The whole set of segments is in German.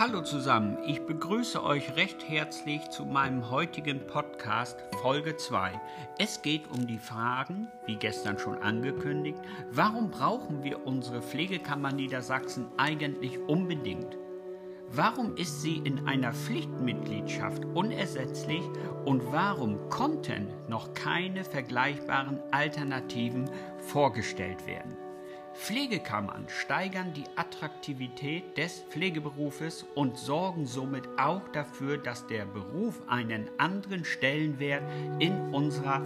Hallo zusammen, ich begrüße euch recht herzlich zu meinem heutigen Podcast Folge 2. Es geht um die Fragen, wie gestern schon angekündigt, warum brauchen wir unsere Pflegekammer Niedersachsen eigentlich unbedingt? Warum ist sie in einer Pflichtmitgliedschaft unersetzlich und warum konnten noch keine vergleichbaren Alternativen vorgestellt werden? Pflegekammern steigern die Attraktivität des Pflegeberufes und sorgen somit auch dafür, dass der Beruf einen anderen Stellenwert in unserer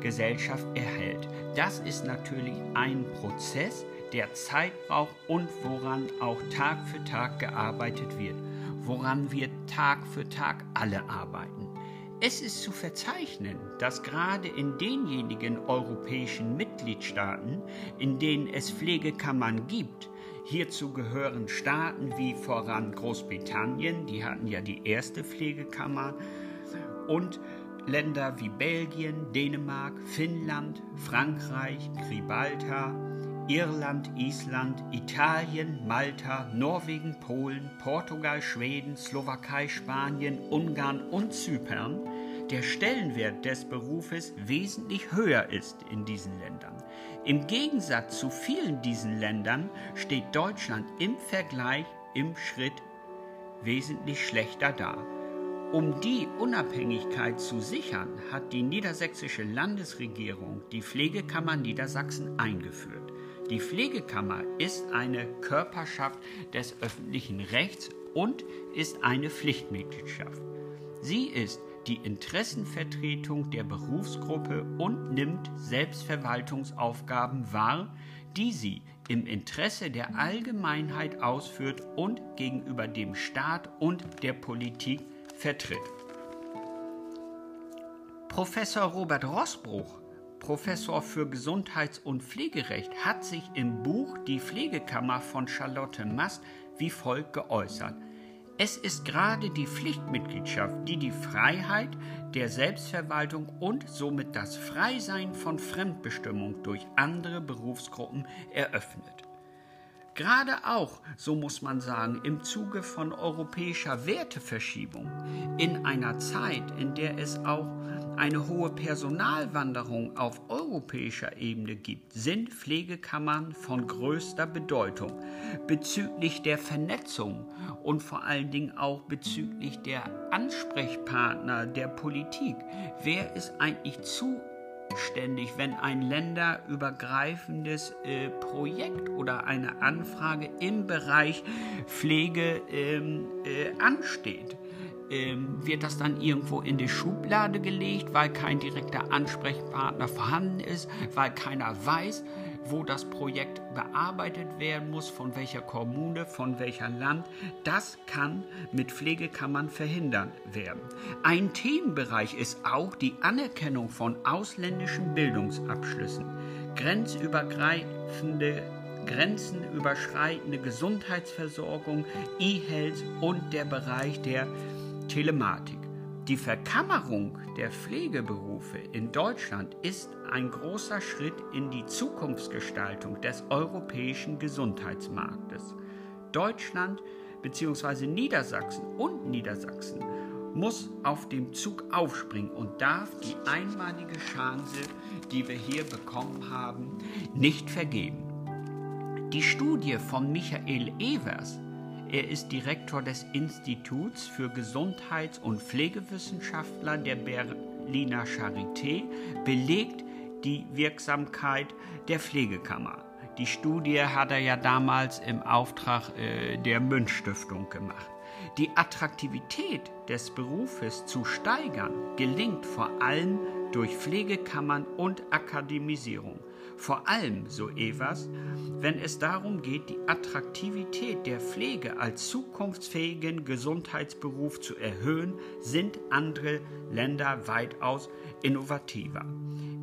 Gesellschaft erhält. Das ist natürlich ein Prozess, der Zeit braucht und woran auch Tag für Tag gearbeitet wird, woran wir Tag für Tag alle arbeiten. Es ist zu verzeichnen, dass gerade in denjenigen europäischen Mitgliedstaaten, in denen es Pflegekammern gibt, hierzu gehören Staaten wie voran Großbritannien, die hatten ja die erste Pflegekammer, und Länder wie Belgien, Dänemark, Finnland, Frankreich, Gibraltar, Irland, Island, Italien, Malta, Norwegen, Polen, Portugal, Schweden, Slowakei, Spanien, Ungarn und Zypern der Stellenwert des Berufes wesentlich höher ist in diesen Ländern. Im Gegensatz zu vielen diesen Ländern steht Deutschland im Vergleich im Schritt wesentlich schlechter da. Um die Unabhängigkeit zu sichern, hat die niedersächsische Landesregierung die Pflegekammer Niedersachsen eingeführt. Die Pflegekammer ist eine Körperschaft des öffentlichen Rechts und ist eine Pflichtmitgliedschaft. Sie ist die Interessenvertretung der Berufsgruppe und nimmt Selbstverwaltungsaufgaben wahr, die sie im Interesse der Allgemeinheit ausführt und gegenüber dem Staat und der Politik vertritt. Professor Robert Rossbruch Professor für Gesundheits- und Pflegerecht, hat sich im Buch Die Pflegekammer von Charlotte Mast wie folgt geäußert. Es ist gerade die Pflichtmitgliedschaft, die die Freiheit der Selbstverwaltung und somit das Freisein von Fremdbestimmung durch andere Berufsgruppen eröffnet. Gerade auch, so muss man sagen, im Zuge von europäischer Werteverschiebung, in einer Zeit, in der es auch eine hohe Personalwanderung auf europäischer Ebene gibt, sind Pflegekammern von größter Bedeutung bezüglich der Vernetzung und vor allen Dingen auch bezüglich der Ansprechpartner der Politik. Wer ist eigentlich zuständig, wenn ein länderübergreifendes äh, Projekt oder eine Anfrage im Bereich Pflege ähm, äh, ansteht? ähm, wird das dann irgendwo in die Schublade gelegt, weil kein direkter Ansprechpartner vorhanden ist, weil keiner weiß, wo das Projekt bearbeitet werden muss, von welcher Kommune, von welcher Land. Das kann mit Pflegekammern verhindert werden. Ein Themenbereich ist auch die Anerkennung von ausländischen Bildungsabschlüssen. Grenzübergreifende grenzenüberschreitende Gesundheitsversorgung, E-Health und der Bereich der Telematik. Die Verkammerung der Pflegeberufe in Deutschland ist ein großer Schritt in die Zukunftsgestaltung des europäischen Gesundheitsmarktes. Deutschland bzw. Niedersachsen und Niedersachsen muss auf dem Zug aufspringen und darf die einmalige Chance, die wir hier bekommen haben, nicht vergeben. Die Studie von Michael Evers er ist Direktor des Instituts für Gesundheits- und Pflegewissenschaftler der Berliner Charité, belegt die Wirksamkeit der Pflegekammer. Die Studie hat er ja damals im Auftrag äh, der Münch Stiftung gemacht. Die Attraktivität des Berufes zu steigern gelingt vor allem durch Pflegekammern und Akademisierung. Vor allem, so Evers, wenn es darum geht, die Attraktivität der Pflege als zukunftsfähigen Gesundheitsberuf zu erhöhen, sind andere Länder weitaus innovativer.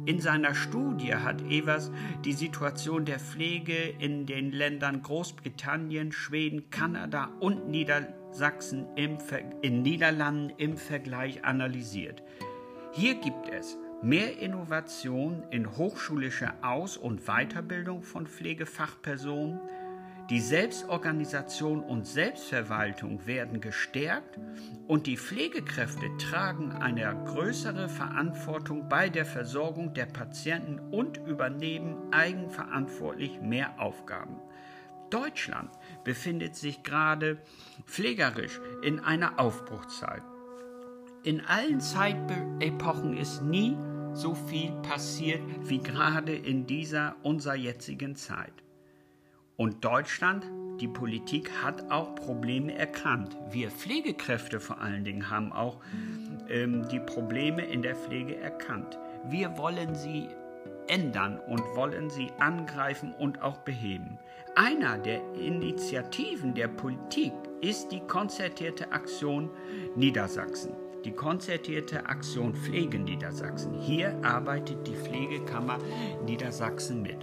In seiner Studie hat Evers die Situation der Pflege in den Ländern Großbritannien, Schweden, Kanada und Niedersachsen im in Niederlanden im Vergleich analysiert. Hier gibt es mehr Innovation in hochschulischer Aus- und Weiterbildung von Pflegefachpersonen, Die Selbstorganisation und Selbstverwaltung werden gestärkt und die Pflegekräfte tragen eine größere Verantwortung bei der Versorgung der Patienten und übernehmen eigenverantwortlich mehr Aufgaben. Deutschland befindet sich gerade pflegerisch in einer Aufbruchszeit. In allen Zeitepochen ist nie so viel passiert wie gerade in dieser unserer jetzigen Zeit. Und Deutschland, die Politik hat auch Probleme erkannt. Wir Pflegekräfte vor allen Dingen haben auch ähm, die Probleme in der Pflege erkannt. Wir wollen sie ändern und wollen sie angreifen und auch beheben. Einer der Initiativen der Politik ist die konzertierte Aktion Niedersachsen die konzertierte Aktion Pflege Niedersachsen. Hier arbeitet die Pflegekammer Niedersachsen mit.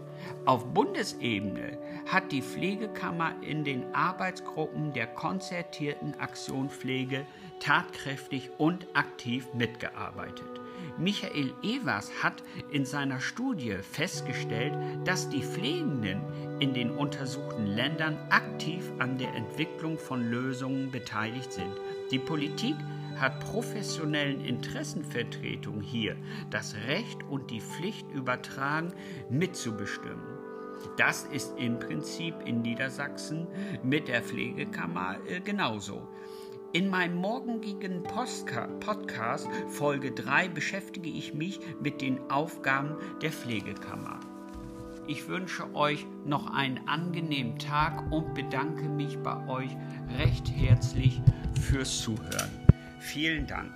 Auf Bundesebene hat die Pflegekammer in den Arbeitsgruppen der konzertierten Aktion Pflege tatkräftig und aktiv mitgearbeitet. Michael Evers hat in seiner Studie festgestellt, dass die Pflegenden in den untersuchten Ländern aktiv an der Entwicklung von Lösungen beteiligt sind. Die Politik hat professionellen Interessenvertretung hier das Recht und die Pflicht übertragen, mitzubestimmen. Das ist im Prinzip in Niedersachsen mit der Pflegekammer äh, genauso. In meinem morgigen Podcast Folge 3 beschäftige ich mich mit den Aufgaben der Pflegekammer. Ich wünsche euch noch einen angenehmen Tag und bedanke mich bei euch recht herzlich fürs Zuhören. Vielen Dank.